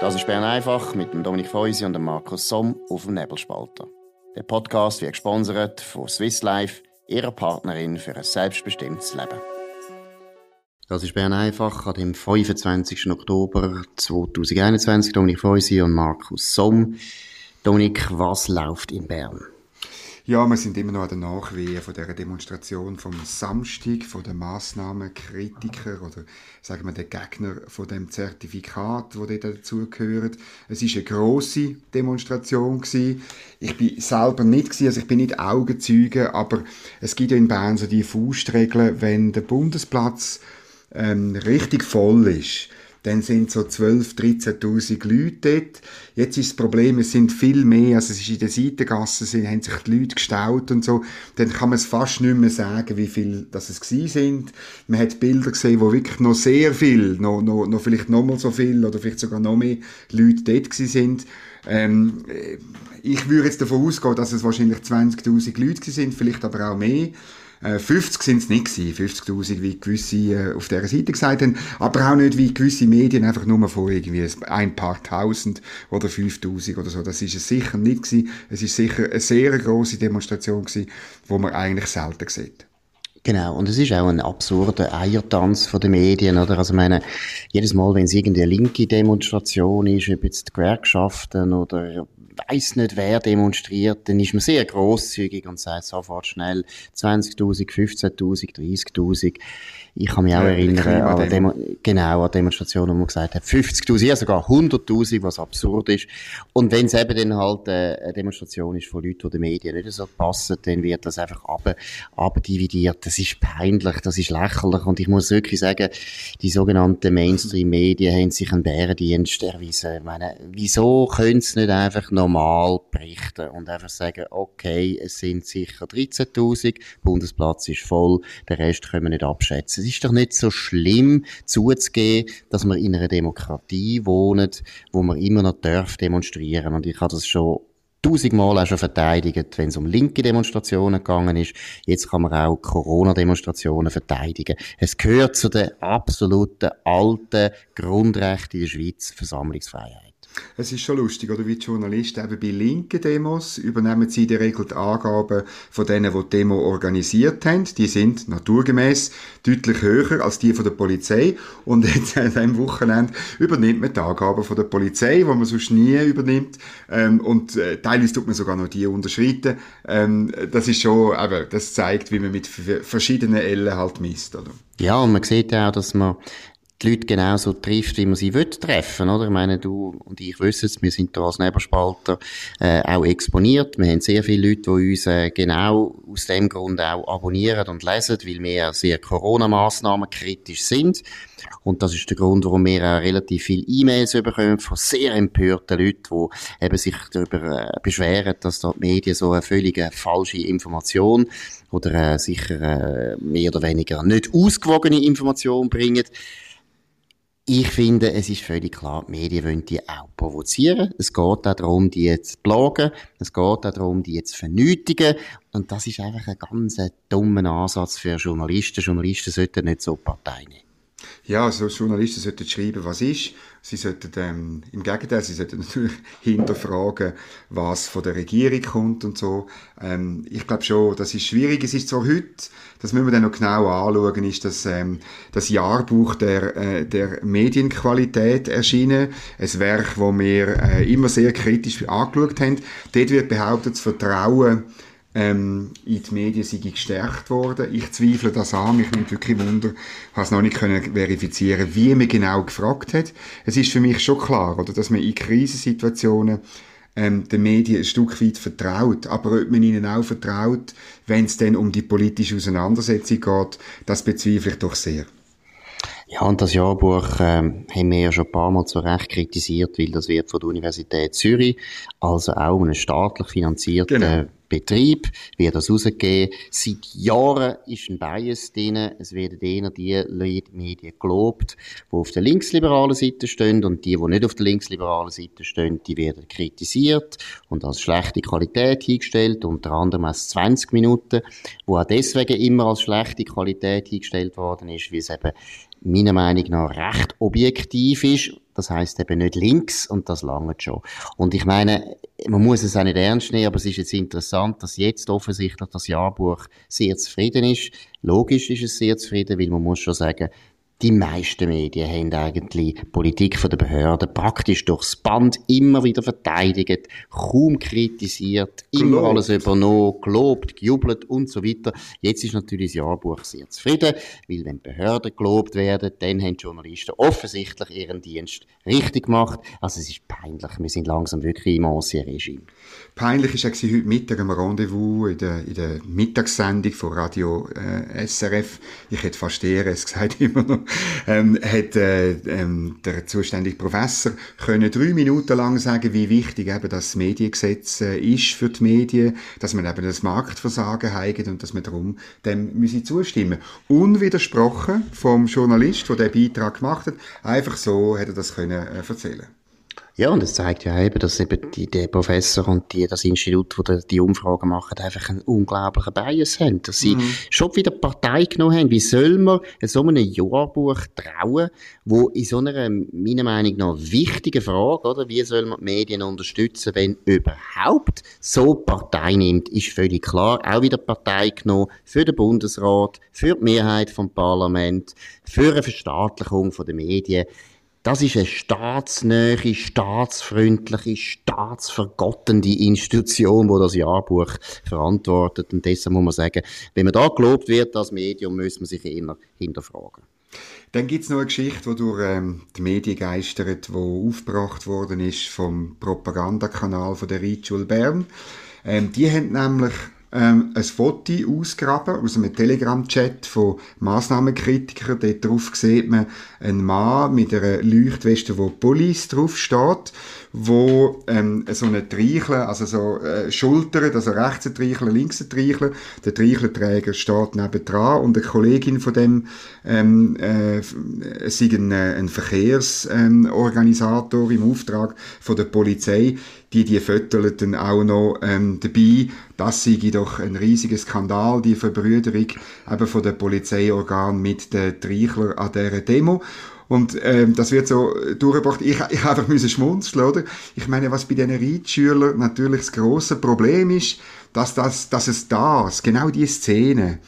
Das ist Bern einfach mit dem Dominik Feusi und dem Markus Somm auf dem Nebelspalter. Der Podcast wird gesponsert von Swiss Life, ihrer Partnerin für ein selbstbestimmtes Leben. Das ist Bern einfach an dem 25. Oktober 2021. Dominik Feusi und Markus Somm. Dominik, was läuft in Bern? Ja, wir sind immer noch an der Nachwehen von dieser Demonstration vom Samstag, von den Massnahmenkritiker oder sagen wir den Gegner von dem Zertifikat, wo dazugehört. Es ist eine große Demonstration gewesen. Ich bin selber nicht gewesen, also ich bin nicht Augenzeuge, aber es gibt ja in Bern so die Faustregeln, wenn der Bundesplatz ähm, richtig voll ist, dann sind so 12.000, 13.000 Leute dort. Jetzt ist das Problem, es sind viel mehr, also es ist in den Seitengassen, sind, haben sich die Leute gestaut und so. Dann kann man es fast nicht mehr sagen, wie viel das es gewesen sind. Man hat Bilder gesehen, wo wirklich noch sehr viel, noch, noch, noch vielleicht noch mal so viel oder vielleicht sogar noch mehr Leute dort gewesen sind. Ähm, ich würde jetzt davon ausgehen, dass es wahrscheinlich 20.000 Leute sind, vielleicht aber auch mehr. 50 sind es nicht gewesen, 50'000, wie gewisse äh, auf dieser Seite gesagt haben, aber auch nicht wie gewisse Medien einfach nur von irgendwie ein paar Tausend oder 5000 oder so. Das ist es sicher nicht gewesen. Es ist sicher eine sehr große Demonstration gewesen, wo man eigentlich selten sieht. Genau, und es ist auch ein absurder Eiertanz von den Medien, oder? Also, ich meine, jedes Mal, wenn es irgendeine linke Demonstration ist, ob jetzt die Gewerkschaften oder weiß nicht wer demonstriert, dann ist man sehr großzügig und sagt sofort schnell 20.000, 15.000, 30.000. Ich kann mich auch ja, erinnern an, Demo genau, an Demonstrationen, wo man gesagt hat, 50.000, ja sogar 100.000, was absurd ist. Und wenn es eben dann halt äh, eine Demonstration ist von Leuten, die den Medien nicht so passen, dann wird das einfach abdividiert. Das ist peinlich, das ist lächerlich. Und ich muss wirklich sagen, die sogenannten Mainstream-Medien haben sich einen Bärendienst erwiesen. Ich meine, wieso können sie nicht einfach normal berichten und einfach sagen, okay, es sind sicher 13.000, Bundesplatz ist voll, den Rest können wir nicht abschätzen. Es ist doch nicht so schlimm zuzugeben, dass wir in einer Demokratie wohnen, wo man immer noch darf demonstrieren. Und ich habe das schon tausendmal auch schon verteidigt, wenn es um linke Demonstrationen gegangen ist. Jetzt kann man auch Corona-Demonstrationen verteidigen. Es gehört zu den absoluten alten Grundrechten in der Schweiz, Versammlungsfreiheit. Es ist schon lustig, oder wie die Journalisten eben bei linken Demos übernehmen sie in der Regel die Angaben von denen, die die Demo organisiert haben. Die sind naturgemäß deutlich höher als die von der Polizei. Und jetzt an diesem Wochenende übernimmt man die Angaben von der Polizei, die man sonst nie übernimmt. Ähm, und äh, teilweise tut man sogar noch die unterschreiten. Ähm, das ist schon, eben, das zeigt, wie man mit verschiedenen Ellen halt misst, oder? Ja, und man sieht auch, dass man die Leute genauso trifft, wie man sie will treffen, oder? Ich meine, du und ich wissen es, wir sind da als Neberspalter äh, auch exponiert. Wir haben sehr viele Leute, die uns äh, genau aus dem Grund auch abonnieren und lesen, weil wir sehr Corona-Massnahmen kritisch sind. Und das ist der Grund, warum wir auch relativ viele E-Mails bekommen von sehr empörten Leuten, die eben sich darüber äh, beschweren, dass da die Medien so eine völlig falsche Information oder äh, sicher äh, mehr oder weniger nicht ausgewogene Information bringen. Ich finde, es ist völlig klar, die Medien wollen die auch provozieren. Es geht darum, die zu plagen. Es geht darum, die zu vernötigen. Und das ist einfach ein ganz dummer Ansatz für Journalisten. Journalisten sollten nicht so Partei nehmen. Ja, also Journalisten sollten schreiben, was ist. Sie sollten ähm, im Gegenteil, sie sollten natürlich hinterfragen, was von der Regierung kommt und so. Ähm, ich glaube schon, das ist schwierig. Es ist zwar heute, das müssen wir dann noch genau anschauen, ist das, ähm, das Jahrbuch der, äh, der Medienqualität erschienen. Ein Werk, wo wir äh, immer sehr kritisch angeschaut haben. Dort wird behauptet, das Vertrauen ähm, in die Medien sei gestärkt worden. Ich zweifle das an. Mich nimmt wirklich Wunder, habe es noch nicht können verifizieren, wie man genau gefragt hat. Es ist für mich schon klar, oder, dass man in Krisensituationen ähm, den Medien ein Stück weit vertraut. Aber ob man ihnen auch vertraut, wenn es dann um die politische Auseinandersetzung geht, das bezweifle ich doch sehr. Ja, und das Jahrbuch ähm, haben wir ja schon ein paar Mal zu Recht kritisiert, weil das wird von der Universität Zürich, also auch einen staatlich finanzierten genau. Betrieb, wird das rausgegeben. Seit Jahren ist ein Bias drin. Es werden eher die Medien gelobt, die auf der linksliberalen Seite stehen und die, die nicht auf der linksliberalen Seite stehen, die werden kritisiert und als schlechte Qualität hingestellt, unter anderem als 20 Minuten, wo auch deswegen immer als schlechte Qualität hingestellt worden ist, weil es eben meiner Meinung nach recht objektiv ist Das heißt eben nicht links und das lange schon. Und ich meine, man muss es auch nicht ernst nehmen, aber es ist jetzt interessant, dass jetzt offensichtlich das Jahrbuch sehr zufrieden ist. Logisch ist es sehr zufrieden, weil man muss schon sagen, die meisten Medien haben eigentlich die Politik von der Behörden praktisch durchs Band immer wieder verteidigt, kaum kritisiert, immer gelobt. alles übernommen, gelobt, gejubelt und so weiter. Jetzt ist natürlich das Jahrbuch sehr zufrieden, weil wenn Behörden gelobt werden, dann haben Journalisten offensichtlich ihren Dienst richtig gemacht. Also es ist peinlich, wir sind langsam wirklich im Ancien-Regime. Peinlich ist auch heute Mittag am Rendezvous in der, in der Mittagssendung von Radio äh, SRF. Ich hätte fast es gesagt immer noch ähm, hat äh, ähm, der zuständige Professor können drei Minuten lang sagen, wie wichtig eben das Mediengesetz äh, ist für die Medien, dass man eben das Marktversagen hat und dass man darum dem müsse zustimmen. Unwidersprochen vom Journalist, der den Beitrag gemacht hat, einfach so hätte er das können äh, erzählen. Ja, und es zeigt ja eben, dass eben die, der Professor und die, das Institut, wo die, die Umfragen machen, einfach einen unglaublichen Bias haben. Dass sie mhm. schon wieder Partei genommen haben. Wie soll man so einem Jahrbuch trauen, wo in so einer, meiner Meinung nach, wichtigen Frage, oder? Wie soll man die Medien unterstützen, wenn überhaupt so Partei nimmt, ist völlig klar. Auch wieder Partei genommen für den Bundesrat, für die Mehrheit vom Parlament, für eine Verstaatlichung der Medien. Das ist eine staatsnähe, staatsfreundliche, staatsvergottende Institution, die das Jahrbuch verantwortet. Und deshalb muss man sagen, wenn man da gelobt wird als Medium, muss man sich eher hinterfragen. Dann gibt es noch eine Geschichte, die durch ähm, die Medien geistert, die aufgebracht worden ist vom Propagandakanal von der Ritschule Bern. Ähm, die haben nämlich ähm, ein Foto ausgraben aus einem Telegram-Chat von Massnahmenkritikern. Dort drauf sieht man einen Mann mit einer Leuchtweste, wo Police drauf steht wo ähm, so eine Treichel, also so äh, Schultern, also rechts ein Treichel, links ein Treichel, der Treichelträger steht nebendran und eine Kollegin von dem ähm, äh, sei ein, äh, ein Verkehrsorganisator im Auftrag von der Polizei, die die dann auch noch ähm, dabei. Das sei doch ein riesiger Skandal, die Verbrüderung eben von der Polizeiorgan mit den Treichler an dieser Demo. Und ähm, das wird so durchgebracht. Ich, ich einfach müssen schmunzeln, oder? Ich meine, was bei diesen Reitschülern natürlich das grosse Problem ist, dass, das, dass es das, genau die Szene,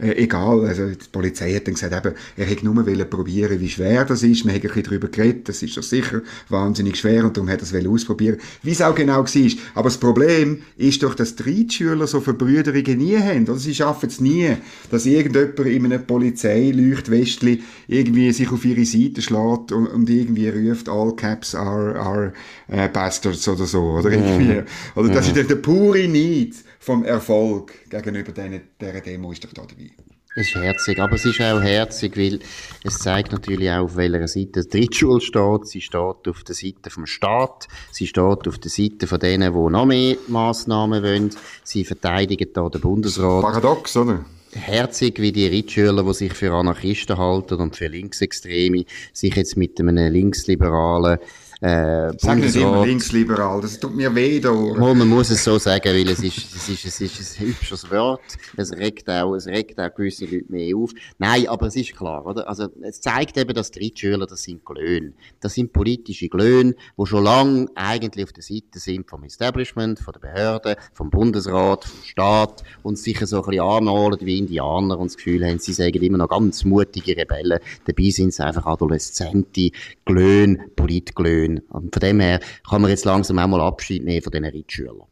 äh, egal, also die Polizei hat dann gesagt, eben, er hätte nur probieren, wie schwer das ist. Wir haben ein bisschen darüber geredet, das ist doch sicher wahnsinnig schwer und darum hat er es ausprobieren Wie es auch genau war. Aber das Problem ist doch, dass die Reitschüler so Verbrüderungen nie haben. Oder sie schaffen es nie, dass irgendjemand in einem Polizeileuchtwestli irgendwie sich auf ihre Seite schlägt und, und irgendwie ruft, all caps are, are uh, bastards oder so. Oder, irgendwie. oder das ist der pure Need vom Erfolg gegenüber dieser Demo ist doch da dabei. Es ist herzig, aber es ist auch herzig, weil es zeigt natürlich auch, auf welcher Seite die Drittschule steht. Sie steht auf der Seite vom Staat, sie steht auf der Seite von denen, die noch mehr Massnahmen wollen. Sie verteidigen da den Bundesrat. Paradox, oder? herzig, wie die Ritschüler, die sich für Anarchisten halten und für Linksextreme, sich jetzt mit einem linksliberalen äh, Sag nicht immer linksliberal, das tut mir weh da. Oh, man muss es so sagen, weil es ist, es ist, es ist ein hübsches Wort. Es regt auch, es regt auch gewisse Leute mehr auf. Nein, aber es ist klar, oder? Also, es zeigt eben, dass die Drittschüler, das sind Glöhne. Das sind politische Glöhne, die schon lange eigentlich auf der Seite sind vom Establishment, von der Behörde, vom Bundesrat, vom Staat und sich so ein bisschen anmalen wie Indianer und das Gefühl haben, sie sagen immer noch ganz mutige Rebellen. Dabei sind sie einfach adoleszente Glöhne, Politglöhne Und von dem her kann man jetzt langsam auch mal Abschied nehmen von diesen Reitschülern.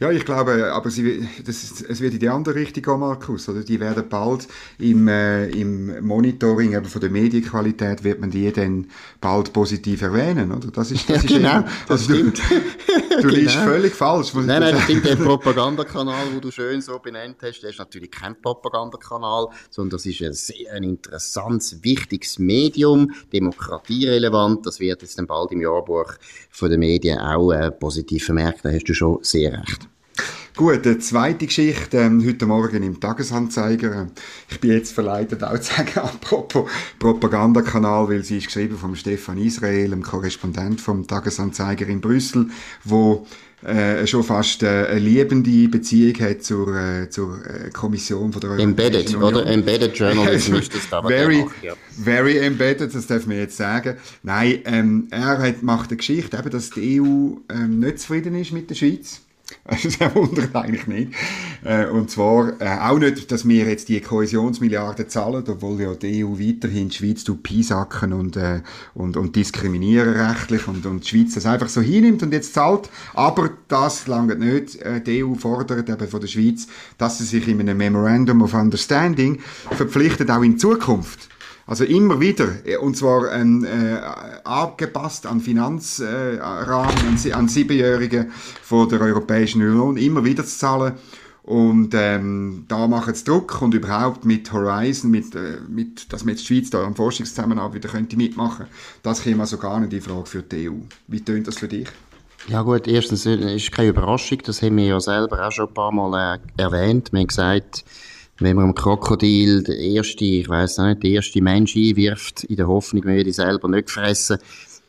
Ja, ich glaube, aber sie, das ist, es wird in die andere Richtung gehen, Markus. Oder? Die werden bald im, äh, im Monitoring eben von der Medienqualität wird man die dann bald positiv erwähnen, oder? Das ist, das ja, genau, eben, das stimmt. Du, du genau. liest völlig falsch. Nein, nein, das stimmt. Der Propagandakanal, den du schön so benannt hast, der ist natürlich kein Propagandakanal, sondern das ist ein sehr ein interessantes, wichtiges Medium, demokratierelevant. Das wird jetzt dann bald im Jahrbuch von den Medien auch äh, positiv vermerkt. Da hast du schon sehr recht. Gut, eine zweite Geschichte, ähm, heute Morgen im Tagesanzeiger. Ich bin jetzt verleitet, auch zu sagen, apropos Propagandakanal, weil sie ist geschrieben vom Stefan Israel, dem Korrespondent vom Tagesanzeiger in Brüssel, wo äh, schon fast äh, eine liebende Beziehung hat zur, äh, zur äh, Kommission von der Europäischen Embedded, Union. oder? Embedded Journalism ist das da, very, macht, ja. very embedded, das darf man jetzt sagen. Nein, ähm, er hat, macht eine Geschichte, eben, dass die EU ähm, nicht zufrieden ist mit der Schweiz also, das wundert eigentlich nicht. Äh, und zwar äh, auch nicht, dass wir jetzt die Kohäsionsmilliarden zahlen, obwohl ja die EU weiterhin die Schweiz piesacken und, äh, und, und diskriminieren rechtlich und, und die Schweiz das einfach so hinnimmt und jetzt zahlt. Aber das lange nicht. Die EU fordert eben von der Schweiz, dass sie sich in einem Memorandum of Understanding verpflichtet, auch in Zukunft also immer wieder, äh, und zwar ähm, äh, abgepasst an Finanzrahmen, äh, an, an Siebenjährige von der Europäischen Union, immer wieder zu zahlen. Und ähm, da machen sie Druck und überhaupt mit Horizon, mit, äh, mit, dass man jetzt die Schweiz da am Forschungszusammenarbeit wieder könnte mitmachen, das käme also gar nicht in Frage für die EU. Wie tönt das für dich? Ja gut, erstens äh, ist keine Überraschung, das haben wir ja selber auch schon ein paar Mal äh, erwähnt. Wir haben gesagt, wenn man einem Krokodil der erste, ich weiß nicht, der erste Mensch einwirft, in der Hoffnung, man würde selber nicht fressen,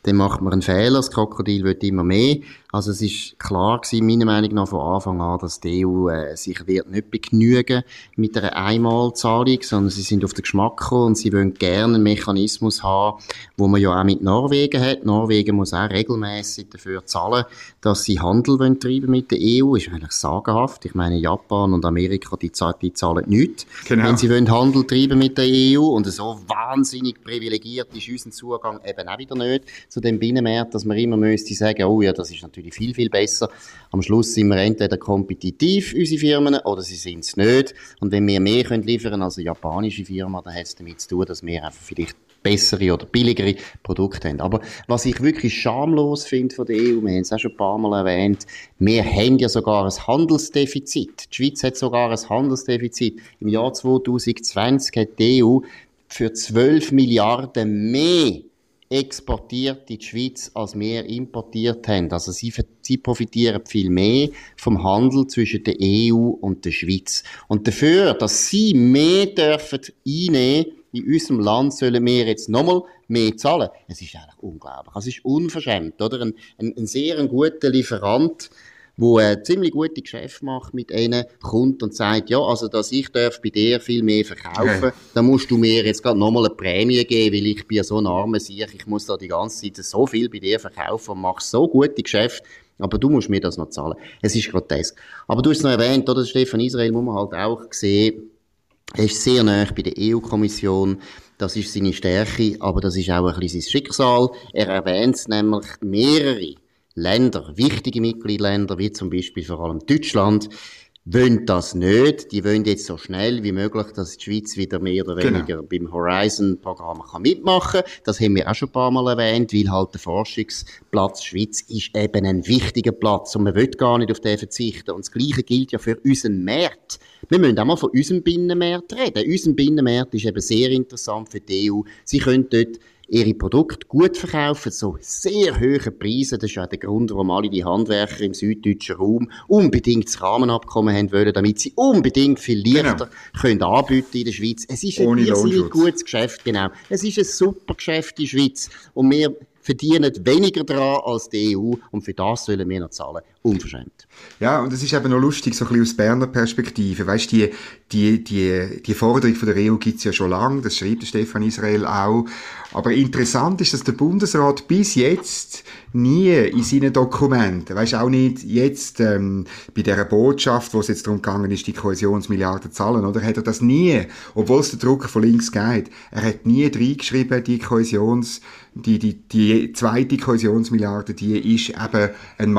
dann macht man einen Fehler. Das Krokodil wird immer mehr. Also es ist klar gewesen, meiner Meinung nach von Anfang an, dass die EU äh, sich wird nicht begnügen mit einer Einmalzahlung, sondern sie sind auf den Geschmack gekommen und sie wollen gerne einen Mechanismus haben, wo man ja auch mit Norwegen hat. Norwegen muss auch regelmäßig dafür zahlen, dass sie Handel wollen treiben mit der EU. Ist eigentlich sagenhaft. Ich meine, Japan und Amerika, die, die zahlen nichts, genau. wenn sie wollen Handel treiben mit der EU. Und so wahnsinnig privilegiert ist unser Zugang eben auch wieder nicht zu dem Binnenmarkt, dass man immer müsste sagen, oh ja, das ist natürlich natürlich viel, viel besser. Am Schluss sind wir entweder kompetitiv, unsere Firmen, oder sie sind es nicht. Und wenn wir mehr können liefern als eine japanische Firma, dann hat es damit zu tun, dass wir einfach vielleicht bessere oder billigere Produkte haben. Aber was ich wirklich schamlos finde von der EU, wir haben es auch schon ein paar Mal erwähnt, wir haben ja sogar ein Handelsdefizit. Die Schweiz hat sogar ein Handelsdefizit. Im Jahr 2020 hat die EU für 12 Milliarden mehr exportiert in die Schweiz, als wir importiert haben. Also sie, sie profitieren viel mehr vom Handel zwischen der EU und der Schweiz. Und dafür, dass sie mehr dürfen einnehmen in unserem Land sollen wir jetzt nochmal mehr zahlen. Es ist eigentlich unglaublich. Es ist unverschämt, oder? Ein, ein, ein sehr guter Lieferant wo ein ziemlich gute Geschäft macht mit ihnen, kommt und sagt, ja, also, dass ich darf bei dir viel mehr verkaufen, ja. dann musst du mir jetzt gerade nochmal eine Prämie geben, weil ich bin so ein armer Sieg, ich muss da die ganze Zeit so viel bei dir verkaufen und mach so gute Geschäfte, aber du musst mir das noch zahlen. Es ist grotesk. Aber du hast es noch erwähnt, oder? Stefan Israel muss man halt auch sehen, er ist sehr nah bei der EU-Kommission. Das ist seine Stärke, aber das ist auch ein bisschen sein Schicksal. Er erwähnt nämlich mehrere Länder, wichtige Mitgliedsländer, wie zum Beispiel vor allem Deutschland, wollen das nicht. Die wollen jetzt so schnell wie möglich, dass die Schweiz wieder mehr oder genau. weniger genau. beim Horizon-Programm kann mitmachen kann. Das haben wir auch schon ein paar Mal erwähnt, weil halt der Forschungsplatz Schweiz ist eben ein wichtiger Platz und man will gar nicht auf den verzichten. Und das Gleiche gilt ja für unseren Markt. Wir müssen auch mal von unserem Binnenmarkt reden. Unser Binnenmarkt ist eben sehr interessant für die EU. Sie können dort ihre Produkte gut verkaufen, so sehr hohe Preise. Das ist ja der Grund, warum alle die Handwerker im süddeutschen Raum unbedingt das Rahmenabkommen haben wollen, damit sie unbedingt viel Lichter genau. können anbieten in der Schweiz. Es ist ein irrsinnig gutes Geschäft, genau. Es ist ein super Geschäft in der Schweiz. Und wir verdienen weniger daran als die EU und für das sollen wir noch zahlen. Unverschämt. Ja, und es ist eben noch lustig, so ein bisschen aus Berner Perspektive. Weißt die, die, die, die Forderung von der EU gibt's ja schon lange, das schreibt Stefan Israel auch. Aber interessant ist, dass der Bundesrat bis jetzt nie in seinen Dokumenten, weißt auch nicht jetzt ähm, bei der Botschaft, wo es jetzt darum gegangen ist, die Kohäsionsmilliarden zu zahlen, oder hat er das nie, obwohl es der Druck von links geht, er hat nie reingeschrieben, die Kohäsions die, die, die zweite Kohäsionsmilliarde, die ist eben ein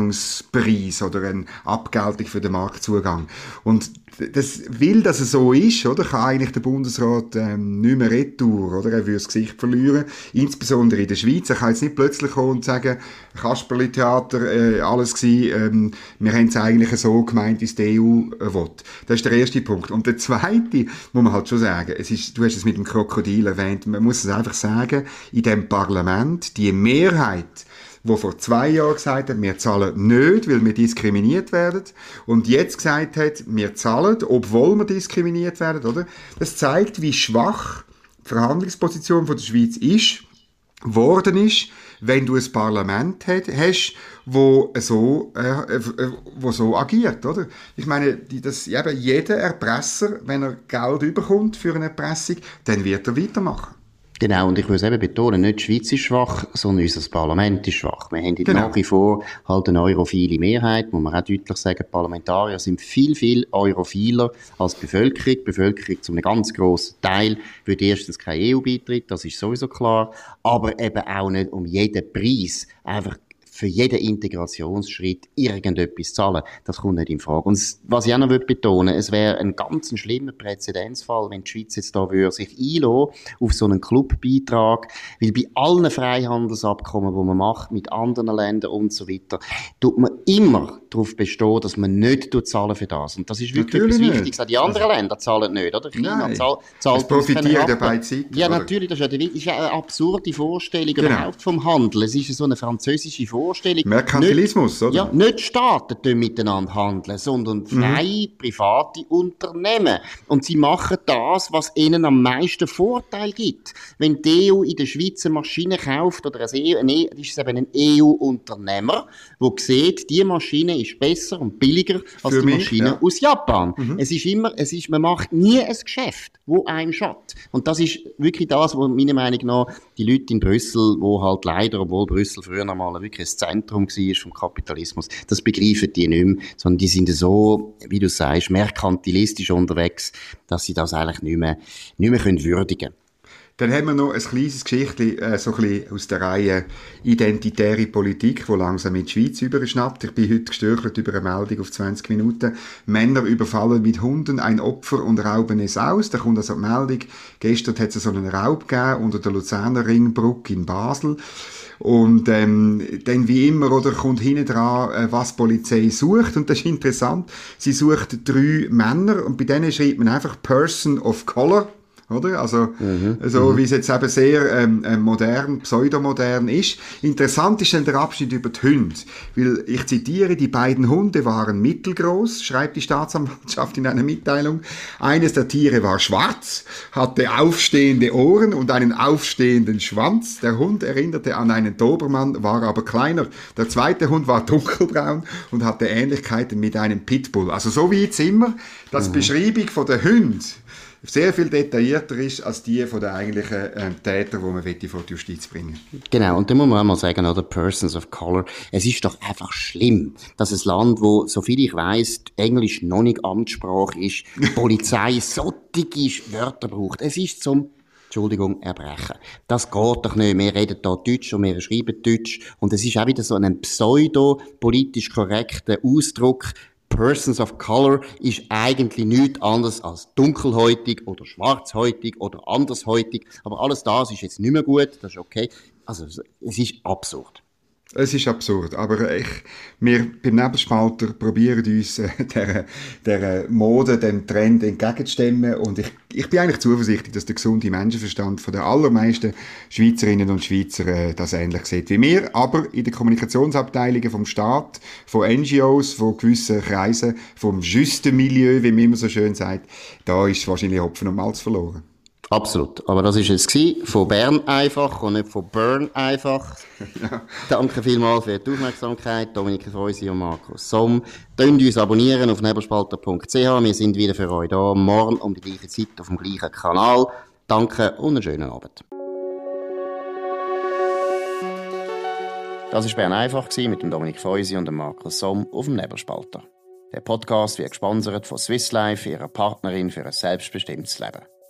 Marktzugangspreis oder eine Abgeltung für den Marktzugang. Und das will, dass es so ist, oder, kann eigentlich der Bundesrat ähm, nicht mehr retour, oder? Er würde das Gesicht verlieren, insbesondere in der Schweiz. Er kann jetzt nicht plötzlich kommen und sagen, Kasperli-Theater, äh, alles gewesen, ähm, wir haben es eigentlich so gemeint, wie es die EU äh, will. Das ist der erste Punkt. Und der zweite, muss man halt schon sagen, es ist, du hast es mit dem Krokodil erwähnt, man muss es einfach sagen, in dem Parlament, die Mehrheit, wo vor zwei Jahren gesagt hat, wir zahlen nicht, weil wir diskriminiert werden, und jetzt gesagt hat, wir zahlen, obwohl wir diskriminiert werden, oder? Das zeigt, wie schwach die Verhandlungsposition von der Schweiz ist worden ist, wenn du ein Parlament hast, wo so, äh, äh, wo so agiert, oder? Ich meine, die, das, eben jeder Erpresser, wenn er Geld überkommt für eine Erpressung, dann wird er weitermachen. Genau, und ich will es eben betonen, nicht die Schweiz ist schwach, sondern unser Parlament ist schwach. Wir haben genau. nach wie vor halt eine europhile Mehrheit, muss man auch deutlich sagen, Parlamentarier sind viel, viel europhiler als die Bevölkerung. Die Bevölkerung zu einem ganz grossen Teil würde erstens kein EU-Beitritt, das ist sowieso klar, aber eben auch nicht um jeden Preis einfach für jeden Integrationsschritt irgendetwas zahlen. Das kommt nicht in Frage. Und was ich auch noch betonen es wäre ein ganz schlimmer Präzedenzfall, wenn die Schweiz jetzt da würde sich einlassen auf so einen Clubbeitrag, weil bei allen Freihandelsabkommen, die man macht mit anderen Ländern und so weiter, tut man immer darauf bestehen, dass man nicht zahlen für das. Und das ist wirklich natürlich etwas Wichtiges. Auch die anderen also, Länder zahlen nicht, oder? China Nein. zahlt, zahlt es profitiert ja bei Zeit. Ja, natürlich, das ist, ja, das ist eine absurde Vorstellung genau. überhaupt vom Handel. Es ist so eine französische Vorstellung. Merkantilismus, nicht, oder? Ja, nicht Staaten miteinander handeln, sondern freie, mhm. private Unternehmen. Und sie machen das, was ihnen am meisten Vorteil gibt. Wenn die EU in der Schweiz eine Maschine kauft, oder ein EU, ein, ist es eben ein EU-Unternehmer, der sieht, die Maschine ist besser und billiger als Für die mich, Maschine ja. aus Japan. Mhm. Es ist immer, es ist, man macht nie ein Geschäft, wo einem schadet. Und das ist wirklich das, was meiner Meinung nach die Leute in Brüssel, wo halt leider, obwohl Brüssel früher noch mal wirklich ein Zentrum war vom Kapitalismus, das begreifen die nicht mehr, sondern die sind so, wie du sagst, merkantilistisch unterwegs, dass sie das eigentlich nicht mehr, nicht mehr können würdigen können. Dann haben wir noch ein kleines Geschichtchen, äh, so ein bisschen aus der Reihe Identitäre Politik, wo langsam in die Schweiz überschnappt. Ich bin heute gestürchelt über eine Meldung auf 20 Minuten. Männer überfallen mit Hunden ein Opfer und rauben es aus. Da kommt also die Meldung. Gestern hat es so einen Raub gegeben unter der Luzerner Ringbrücke in Basel. Und ähm, dann wie immer oder kommt hinten dran, äh, was die Polizei sucht. Und das ist interessant. Sie sucht drei Männer und bei denen schreibt man einfach Person of Color oder? Also, mhm. so mhm. wie es jetzt eben sehr ähm, äh, modern, pseudomodern ist. Interessant ist dann der Abschnitt über die Hunde, weil ich zitiere, die beiden Hunde waren mittelgroß, schreibt die Staatsanwaltschaft in einer Mitteilung. Eines der Tiere war schwarz, hatte aufstehende Ohren und einen aufstehenden Schwanz. Der Hund erinnerte an einen Dobermann, war aber kleiner. Der zweite Hund war dunkelbraun und hatte Ähnlichkeiten mit einem Pitbull. Also so wie jetzt immer, das mhm. Beschreibung von der Hund sehr viel detaillierter ist als die von den eigentlichen äh, Tätern, die man vor die Justiz bringen Genau, und da muss man auch mal sagen, oder Persons of Color, es ist doch einfach schlimm, dass ein Land, wo, soviel ich weiß, Englisch noch nicht Amtssprache ist, die Polizei solche Wörter braucht. Es ist zum Entschuldigung, erbrechen. Das geht doch nicht. Wir reden hier Deutsch und wir schreiben Deutsch. Und es ist auch wieder so ein pseudo-politisch korrekter Ausdruck, Persons of Color ist eigentlich nichts anderes als dunkelhäutig oder schwarzhäutig oder andershäutig. Aber alles das ist jetzt nicht mehr gut, das ist okay. Also, es ist absurd. Es ist absurd, aber ich, wir beim Nebelspalter probieren uns äh, der, der Mode, dem Trend entgegenzustemmen und ich, ich bin eigentlich zuversichtlich, dass der gesunde Menschenverstand von den allermeisten Schweizerinnen und Schweizer äh, das ähnlich sieht wie wir, aber in den Kommunikationsabteilungen vom Staat, von NGOs, von gewissen Kreisen, vom Milieu, wie man immer so schön sagt, da ist wahrscheinlich Hopfen und Malz verloren. Absolut. Aber das ist es von Bern einfach und nicht von Bern einfach. ja. Danke vielmals für die Aufmerksamkeit. Dominik Freusi und Markus Somm. Könnt uns abonnieren auf nebelspalter.ch. Wir sind wieder für euch da. Morgen um die gleiche Zeit auf dem gleichen Kanal. Danke und einen schönen Abend. Das war Bern einfach mit dem Dominik Freusi und dem Markus Somm auf dem Nebelspalter. Der Podcast wird gesponsert von Swiss Life, ihrer Partnerin für ein selbstbestimmtes Leben.